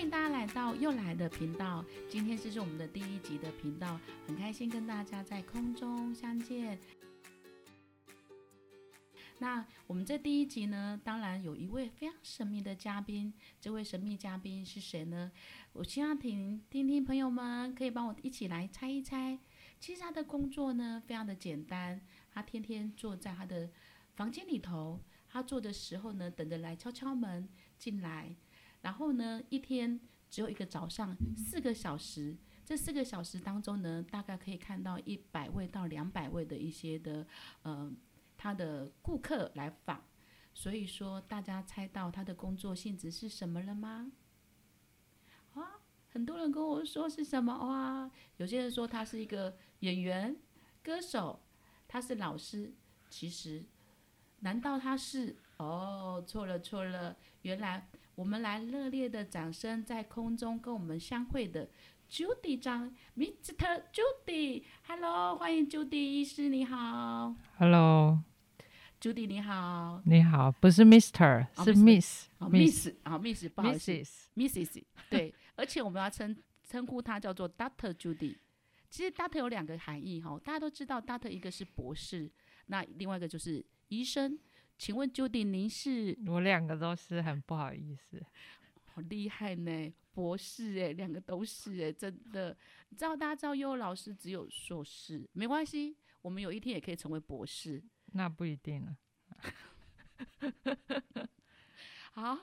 欢迎大家来到又来的频道。今天这是我们的第一集的频道，很开心跟大家在空中相见。那我们这第一集呢，当然有一位非常神秘的嘉宾。这位神秘嘉宾是谁呢？我希望听听听朋友们可以帮我一起来猜一猜。其实他的工作呢，非常的简单，他天天坐在他的房间里头，他坐的时候呢，等着来敲敲门进来。然后呢，一天只有一个早上四个小时，这四个小时当中呢，大概可以看到一百位到两百位的一些的呃。他的顾客来访，所以说大家猜到他的工作性质是什么了吗？啊，很多人跟我说是什么哇？有些人说他是一个演员、歌手，他是老师。其实，难道他是？哦，错了错了，原来我们来热烈的掌声，在空中跟我们相会的 Judy 张，Mr. Judy，Hello，欢迎 Judy 医师，你好，Hello。Judy 你好，你好，不是 Mister，是 Miss，啊 Miss，啊 Miss，不好意思，Misses，对，而且我们要称称呼她叫做 Doctor Judy。其实 Doctor 有两个含义哈，大家都知道 Doctor 一个是博士，那另外一个就是医生。请问 Judy 您是？我两个都是，很不好意思。好厉害呢，博士哎，两个都是哎，真的。你知道大家知道幼儿老师只有硕士，没关系，我们有一天也可以成为博士。那不一定了。好，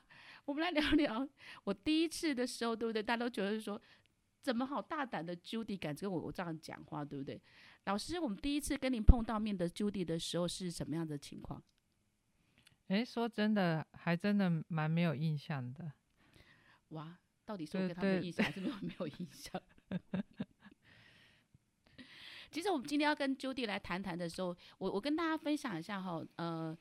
我们来聊聊我第一次的时候，对不对？大家都觉得说，怎么好大胆的 Judy 敢跟我我这样讲话，对不对？老师，我们第一次跟您碰到面的 Judy 的时候是什么样的情况？哎，说真的，还真的蛮没有印象的。哇，到底是我跟他的印象，还是没有 没有印象？其实我们今天要跟 Judy 来谈谈的时候，我我跟大家分享一下哈，呃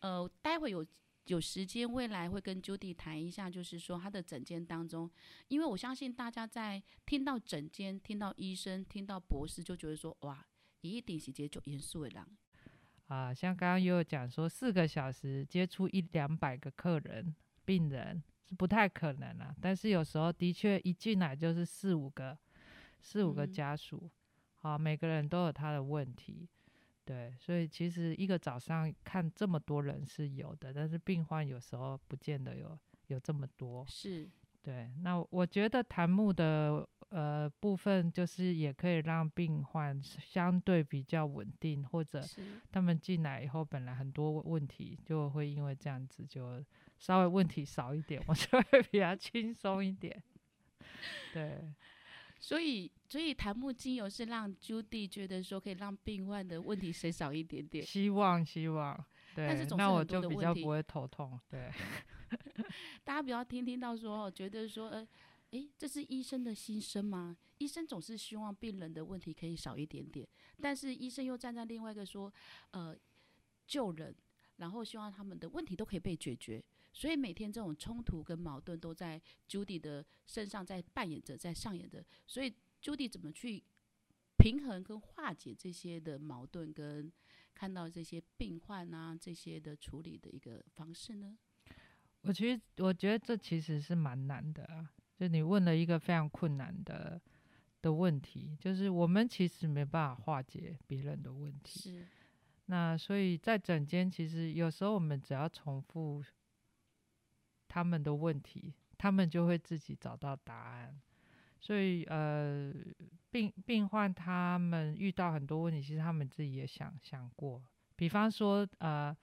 呃，待会有有时间，未来会跟 Judy 谈一下，就是说他的诊间当中，因为我相信大家在听到诊间、听到医生、听到博士，就觉得说哇，一定是接就严肃的人啊。像刚刚又有讲说，四个小时接触一两百个客人、病人是不太可能了，但是有时候的确一进来就是四五个、四五个家属。好，每个人都有他的问题，对，所以其实一个早上看这么多人是有的，但是病患有时候不见得有有这么多。是，对。那我觉得檀木的呃部分，就是也可以让病患相对比较稳定，或者他们进来以后本来很多问题，就会因为这样子就稍微问题少一点，我 就会比较轻松一点。对。所以，所以檀木精油是让 Judy 觉得说可以让病患的问题减少一点点。希望，希望。对。但是总是那我就比较不会头痛。对。大家不要听听到说，觉得说，呃，诶，这是医生的心声吗？医生总是希望病人的问题可以少一点点，但是医生又站在另外一个说，呃，救人，然后希望他们的问题都可以被解决。所以每天这种冲突跟矛盾都在 Judy 的身上在扮演着，在上演着。所以 Judy 怎么去平衡跟化解这些的矛盾，跟看到这些病患啊这些的处理的一个方式呢？我其实我觉得这其实是蛮难的啊，就你问了一个非常困难的的问题，就是我们其实没办法化解别人的问题。是。那所以在整间，其实有时候我们只要重复。他们的问题，他们就会自己找到答案。所以，呃，病病患他们遇到很多问题，其实他们自己也想想过。比方说，呃，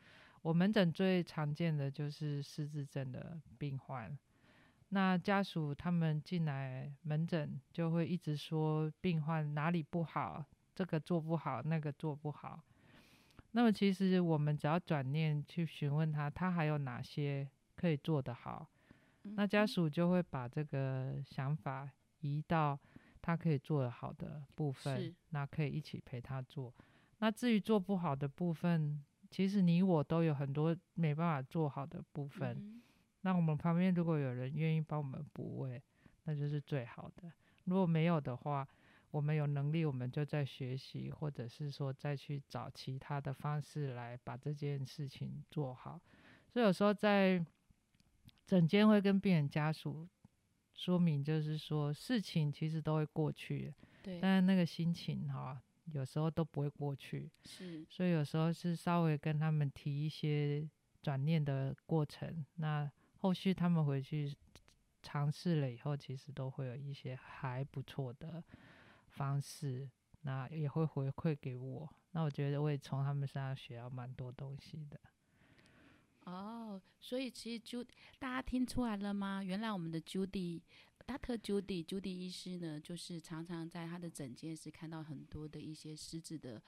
我门诊最常见的就是失智症的病患。那家属他们进来门诊，就会一直说病患哪里不好，这个做不好，那个做不好。那么，其实我们只要转念去询问他，他还有哪些？可以做得好，那家属就会把这个想法移到他可以做得好的部分，那可以一起陪他做。那至于做不好的部分，其实你我都有很多没办法做好的部分。那我们旁边如果有人愿意帮我们补位，那就是最好的。如果没有的话，我们有能力，我们就在学习，或者是说再去找其他的方式来把这件事情做好。所以有时候在诊间会跟病人家属说明，就是说事情其实都会过去，对，但是那个心情哈，有时候都不会过去。是，所以有时候是稍微跟他们提一些转念的过程，那后续他们回去尝试了以后，其实都会有一些还不错的方式，那也会回馈给我。那我觉得我也从他们身上学到蛮多东西的。哦，所以其实就大家听出来了吗？原来我们的 Judy。达特 Judy Judy 医师呢，就是常常在他的诊间是看到很多的一些狮子的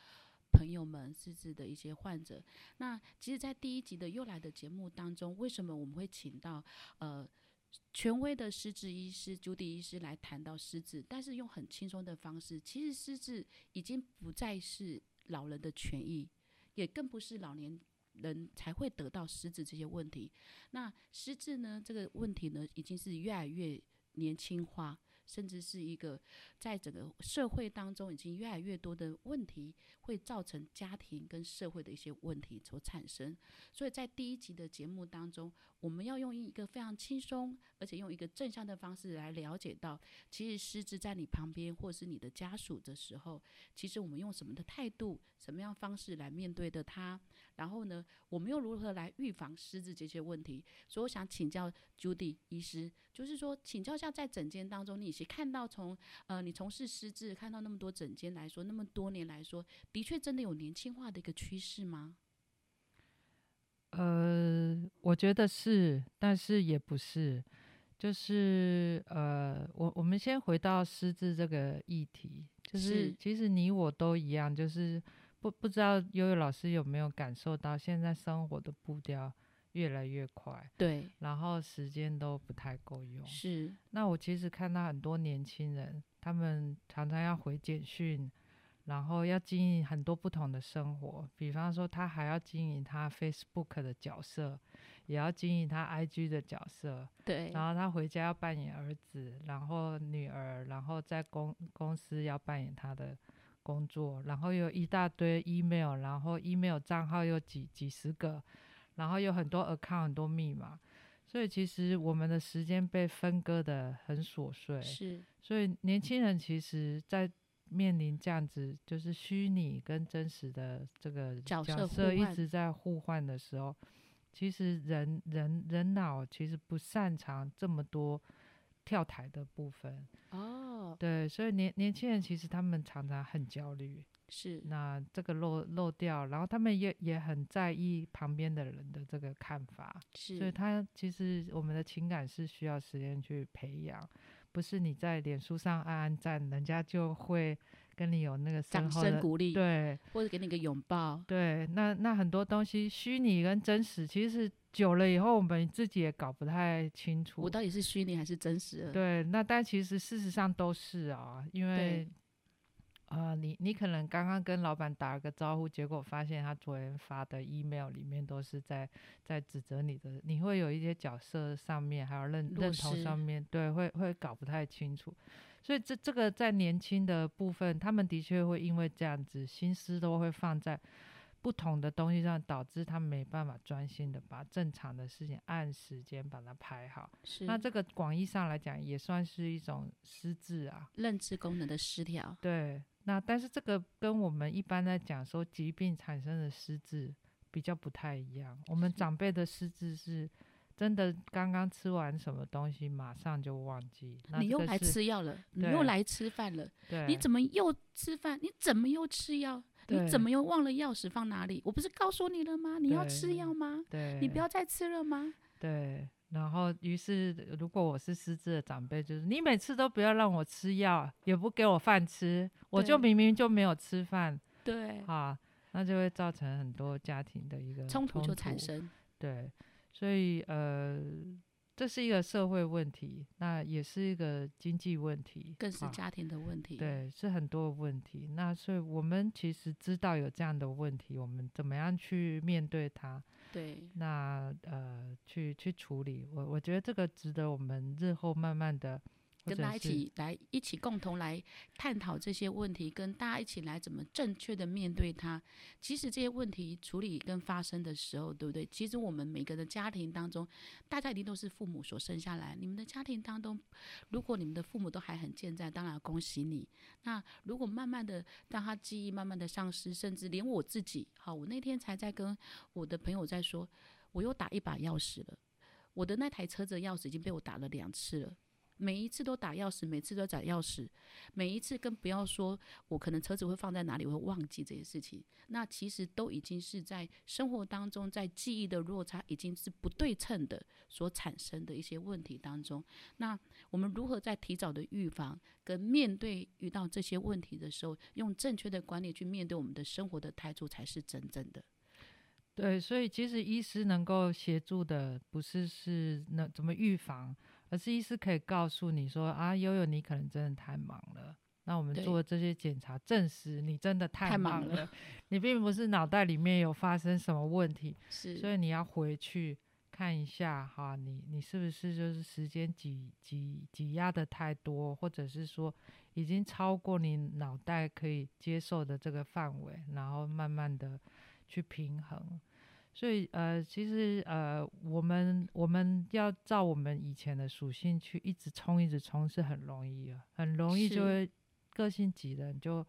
朋友们，失智的一些患者。那其实，在第一集的又来的节目当中，为什么我们会请到呃权威的失智医师朱迪医师来谈到失智？但是用很轻松的方式，其实失智已经不再是老人的权益，也更不是老年人才会得到失智这些问题。那失智呢，这个问题呢，已经是越来越。年轻化，甚至是一个在整个社会当中，已经越来越多的问题会造成家庭跟社会的一些问题所产生。所以在第一集的节目当中，我们要用一个非常轻松，而且用一个正向的方式来了解到，其实失智在你旁边或是你的家属的时候，其实我们用什么的态度、什么样方式来面对的他。然后呢，我们又如何来预防失智这些问题？所以我想请教 Judy 医师，就是说，请教一下，在诊间当中，你是看到从呃，你从事失智，看到那么多诊间来说，那么多年来说，的确真的有年轻化的一个趋势吗？呃，我觉得是，但是也不是，就是呃，我我们先回到失智这个议题，就是其实你我都一样，就是。不不知道悠悠老师有没有感受到，现在生活的步调越来越快，对，然后时间都不太够用。是，那我其实看到很多年轻人，他们常常要回简讯，然后要经营很多不同的生活，比方说他还要经营他 Facebook 的角色，也要经营他 IG 的角色，对，然后他回家要扮演儿子，然后女儿，然后在公公司要扮演他的。工作，然后有一大堆 email，然后 email 账号有几几十个，然后有很多 account，很多密码，所以其实我们的时间被分割的很琐碎。是，所以年轻人其实，在面临这样子就是虚拟跟真实的这个角色一直在互换的时候，其实人人人脑其实不擅长这么多跳台的部分。哦，对，所以年年轻人其实他们常常很焦虑，是。那这个漏漏掉，然后他们也也很在意旁边的人的这个看法，是，所以他其实我们的情感是需要时间去培养，不是你在脸书上按按赞，人家就会跟你有那个掌声鼓励，对，或者给你个拥抱，对，那那很多东西虚拟跟真实其实是。久了以后，我们自己也搞不太清楚，我到底是虚拟还是真实？对，那但其实事实上都是啊，因为，呃，你你可能刚刚跟老板打了个招呼，结果发现他昨天发的 email 里面都是在在指责你的，你会有一些角色上面还有认认同上面，对，会会搞不太清楚，所以这这个在年轻的部分，他们的确会因为这样子，心思都会放在。不同的东西上，导致他没办法专心的把正常的事情按时间把它排好。是，那这个广义上来讲，也算是一种失智啊，认知功能的失调。对，那但是这个跟我们一般在讲说疾病产生的失智比较不太一样。我们长辈的失智是。真的，刚刚吃完什么东西，马上就忘记。你又来吃药了，你又来吃饭了。你怎么又吃饭？你怎么又吃药？你怎么又忘了钥匙放哪里？我不是告诉你了吗？你要吃药吗？对，你不要再吃了吗？对。然后，于是如果我是失智的长辈，就是你每次都不要让我吃药，也不给我饭吃，我就明明就没有吃饭。对。啊，那就会造成很多家庭的一个冲突就产生。对。所以，呃，这是一个社会问题，那也是一个经济问题，更是家庭的问题。对，是很多问题。那所以我们其实知道有这样的问题，我们怎么样去面对它？对，那呃，去去处理。我我觉得这个值得我们日后慢慢的跟大家一起来一起共同来探讨这些问题，跟大家一起来怎么正确的面对它。其实这些问题处理跟发生的时候，对不对？其实我们每个的家庭当中，大家一定都是父母所生下来。你们的家庭当中，如果你们的父母都还很健在，当然恭喜你。那如果慢慢的让他记忆慢慢的丧失，甚至连我自己，好，我那天才在跟我的朋友在说，我又打一把钥匙了。我的那台车子的钥匙已经被我打了两次了，每一次都打钥匙，每次都找钥匙，每一次更不要说我可能车子会放在哪里，我会忘记这些事情。那其实都已经是在生活当中，在记忆的落差已经是不对称的所产生的一些问题当中。那我们如何在提早的预防跟面对遇到这些问题的时候，用正确的观念去面对我们的生活的态度，才是真正的。对，所以其实医师能够协助的不是是那怎么预防，而是医师可以告诉你说啊，悠悠你可能真的太忙了。那我们做这些检查，证实你真的太太忙了忙了，你并不是脑袋里面有发生什么问题，所以你要回去看一下哈，你你是不是就是时间挤挤挤压的太多，或者是说已经超过你脑袋可以接受的这个范围，然后慢慢的去平衡。所以呃，其实呃，我们我们要照我们以前的属性去一直冲一直冲是很容易啊，很容易就会个性急的，你就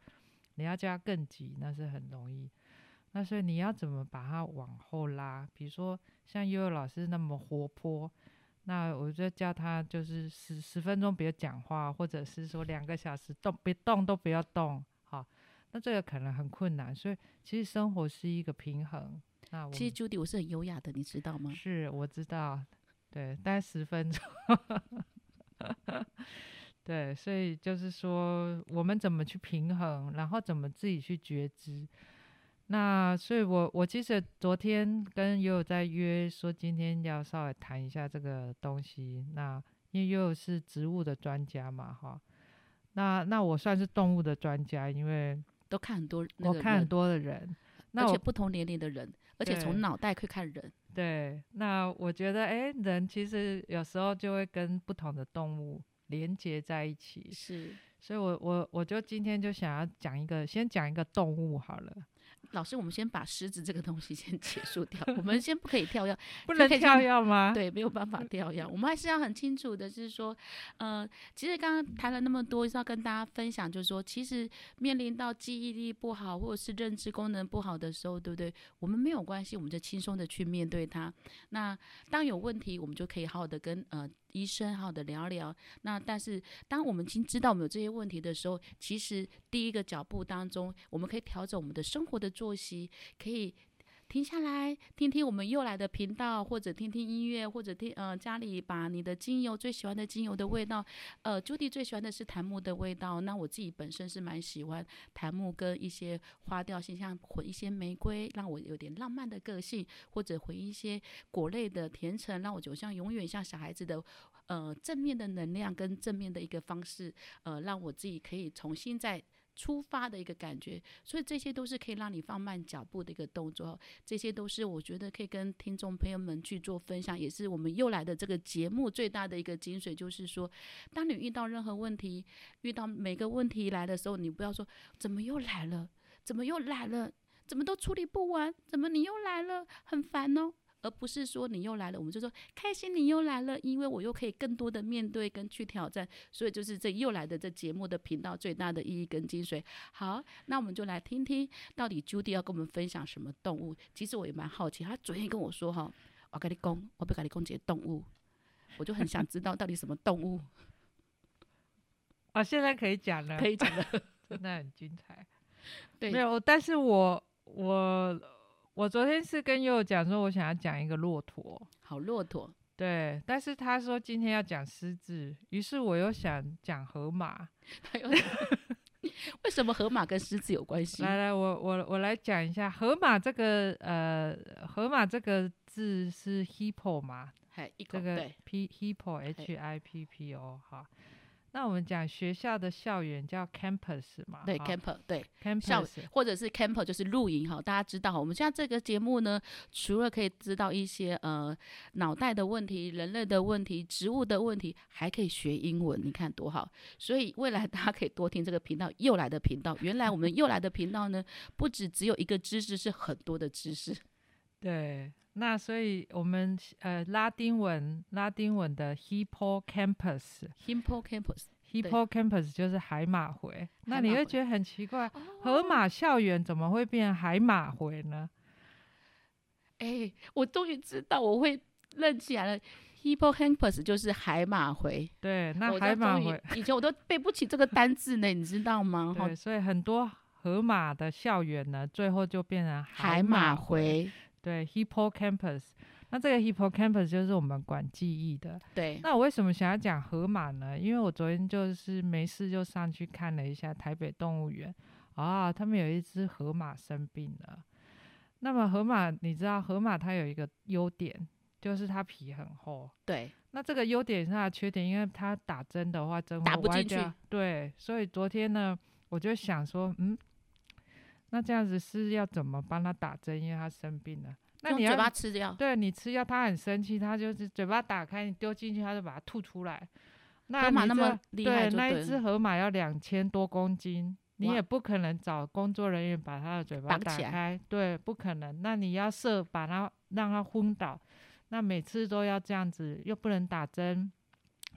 你要叫他更急，那是很容易。那所以你要怎么把它往后拉？比如说像悠悠老师那么活泼，那我就叫他就是十十分钟不要讲话，或者是说两个小时动别动都不要动，好，那这个可能很困难。所以其实生活是一个平衡。那我其实们 Judy 我是很优雅的，你知道吗？是我知道，对，大概十分钟。对，所以就是说，我们怎么去平衡，然后怎么自己去觉知。那所以我，我其实昨天跟悠悠在约，说今天要稍微谈一下这个东西。那因为悠悠是植物的专家嘛，哈，那那我算是动物的专家，因为都看很多我看很，多的人。那我而且不同年龄的人，而且从脑袋可以看人，对，那我觉得，哎，人其实有时候就会跟不同的动物连接在一起，是。所以我我我就今天就想要讲一个，先讲一个动物好了，老师，我们先把狮子这个东西先结束掉，我们先不可以跳药，不能跳药吗？对，没有办法跳药。我们还是要很清楚的是说，呃，其实刚刚谈了那么多，是要跟大家分享，就是说，其实面临到记忆力不好或者是认知功能不好的时候，对不对？我们没有关系，我们就轻松的去面对它。那当有问题，我们就可以好好的跟呃医生好的聊聊。那但是当我们已经知道我们有这些问题的时候，其实第一个脚步当中，我们可以调整我们的生活的作息，可以停下来听听我们又来的频道，或者听听音乐，或者听呃家里把你的精油最喜欢的精油的味道，呃朱迪最喜欢的是檀木的味道，那我自己本身是蛮喜欢檀木跟一些花调性，像混一些玫瑰，让我有点浪漫的个性，或者混一些果类的甜橙，让我就像永远像小孩子的。呃，正面的能量跟正面的一个方式，呃，让我自己可以重新再出发的一个感觉，所以这些都是可以让你放慢脚步的一个动作。这些都是我觉得可以跟听众朋友们去做分享，也是我们又来的这个节目最大的一个精髓，就是说，当你遇到任何问题，遇到每个问题来的时候，你不要说怎么又来了，怎么又来了，怎么都处理不完，怎么你又来了，很烦哦。而不是说你又来了，我们就说开心你又来了，因为我又可以更多的面对跟去挑战，所以就是这又来的这节目的频道最大的意义跟精髓。好，那我们就来听听到底 Judy 要跟我们分享什么动物。其实我也蛮好奇，他昨天跟我说哈，我跟你讲，我不跟你讲这些动物，我就很想知道到底什么动物啊，现在可以讲了，可以讲了。真的很精彩。对没有，但是我我我昨天是跟悠悠讲说，我想要讲一个骆驼，好，骆驼，对，但是他说今天要讲狮子，于是我又想讲河马。为什么河马跟狮子有关系？来来，我我我来讲一下河马这个呃，河马这个字是 hippo 嘛，还一口这个对，p hippo h i p p o 哈。那我们讲学校的校园叫 campus 嘛，对，campus 对。campus 或者是 camp 就是露营哈，大家知道，我们现在这个节目呢，除了可以知道一些呃脑袋的问题、人类的问题、植物的问题，还可以学英文，你看多好！所以未来 大家可以多听这个频道又来的频道。原来我们又来的频道呢，不止只有一个知识，是很多的知识。对，那所以我们呃拉丁文拉丁文的 hippocampus Hippocampus，hippocampus 就是海马回，那你会觉得很奇怪，河马校园怎么会变海马回呢？哎，我终于知道，我会认起来了。Hippocampus 就是海马回，对，那海马回以前我都背不起这个单字呢，你知道吗？哈 对，所以很多河马的校园呢，最后就变成海马马回。回，对，hippocampus。那这个 hippocampus 就是我们管记忆的。对，那我为什么想要讲河马呢？因为我昨天就是没事就上去看了一下台北动物园啊，他们有一只河马生病了。那么河马，你知道河马它有一个优点，就是它皮很厚。对，那这个优点是它的缺点，因为它打针的话针会打不进去歪掉。对，所以昨天呢，我就想说，嗯，那这样子是要怎么帮他打针？因为他生病了。那你要用嘴巴吃掉。对你吃药，他很生气，他就是嘴巴打开，你丢进去，他就把它吐出来。那河马那么厉害对，那一只河马要两千多公斤，你也不可能找工作人员把它的嘴巴打开，对，不可能。那你要射，把它让它昏倒，那每次都要这样子，又不能打针，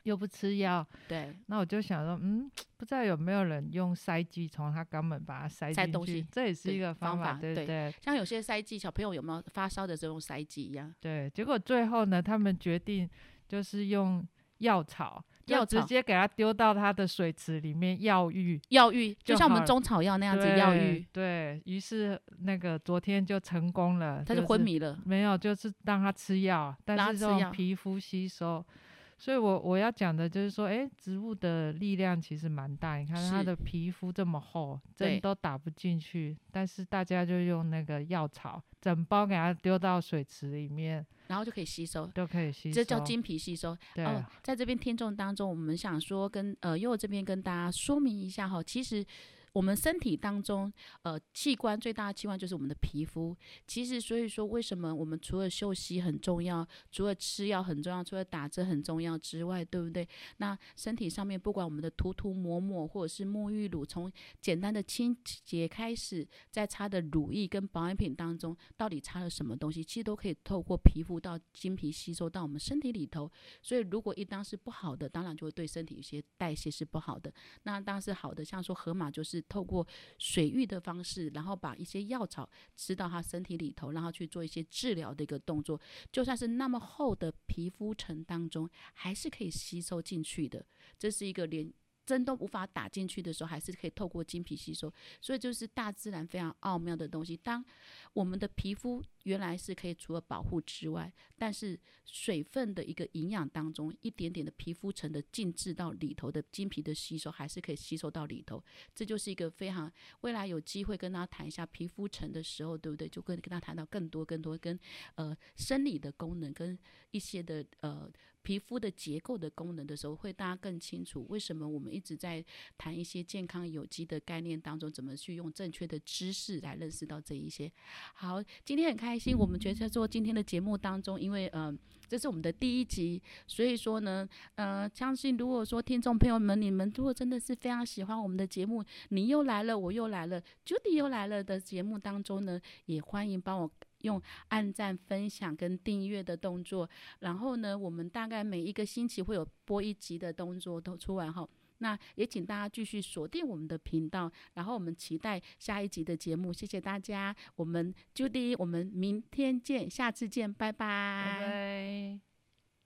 又不吃药，对，那我就想说，嗯，不知道有没有人用塞剂从他肛门把它塞进去塞东西，这也是一个方方法对对？像有些塞剂，小朋友有没有发烧的时候用塞剂一样？对，结果最后呢，他们决定就是用药草，就药直接给它丢到它的水池里面药浴，药浴就就像我们中草药那样子药浴，对于是那个昨天就成功了，他就昏迷了。没有，就是让他吃药，但是这种让他吃药皮肤吸收。所以我我要讲的就是说，诶，植物的力量其实蛮大。你看它的皮肤这么厚，针都打不进去，但是大家就用那个药草，整包给它丢到水池里面，然后就可以吸收，都可以吸收。这叫经皮吸收。对、哦，在这边听众当中，我们想说跟呃因为我这边跟大家说明一下哈，其实。我们身体当中，呃，器官最大的器官就是我们的皮肤。其实，所以说，为什么我们除了休息很重要，除了吃药很重要，除了打针很重要之外，对不对？那身体上面，不管我们的涂涂抹抹，或者是沐浴乳，从简单的清洁开始，在擦的乳液跟保养品当中，到底擦了什么东西，其实都可以透过皮肤到经皮吸收到我们身体里头。所以，如果一当是不好的，当然就会对身体有些代谢是不好的。那当是好的，像说河马就是透过水浴的方式，然后把一些药草吃到他身体里头，然后去做一些治疗的一个动作。就算是那么厚的皮肤层当中，还是可以吸收进去的。这是一个连针都无法打进去的时候，还是可以透过经皮吸收。所以就是大自然非常奥妙的东西。当我们的皮肤原来是可以除了保护之外，但是水分的一个营养当中，一点点的皮肤层的浸渍到里头的经皮的吸收，还是可以吸收到里头。这就是一个非常未来有机会跟大家谈一下皮肤层的时候，对不对？就跟跟他谈到更多更多跟呃生理的功能跟一些的呃皮肤的结构的功能的时候，会大家更清楚为什么我们一直在谈一些健康有机的概念当中，怎么去用正确的知识来认识到这一些。好，今天很开心，我们觉得做今天的节目当中，因为呃这是我们的第一集，所以说呢，呃，相信如果说听众朋友们，你们如果真的是非常喜欢我们的节目，你又来了，我又来了，Judy 又来了的节目当中呢，也欢迎帮我。用按赞、分享跟订阅的动作，然后呢，我们大概每一个星期会有播一集的动作都出完后，那也请大家继续锁定我们的频道，然后我们期待下一集的节目。谢谢大家，我们 Judy，我们明天见，下次见，拜拜。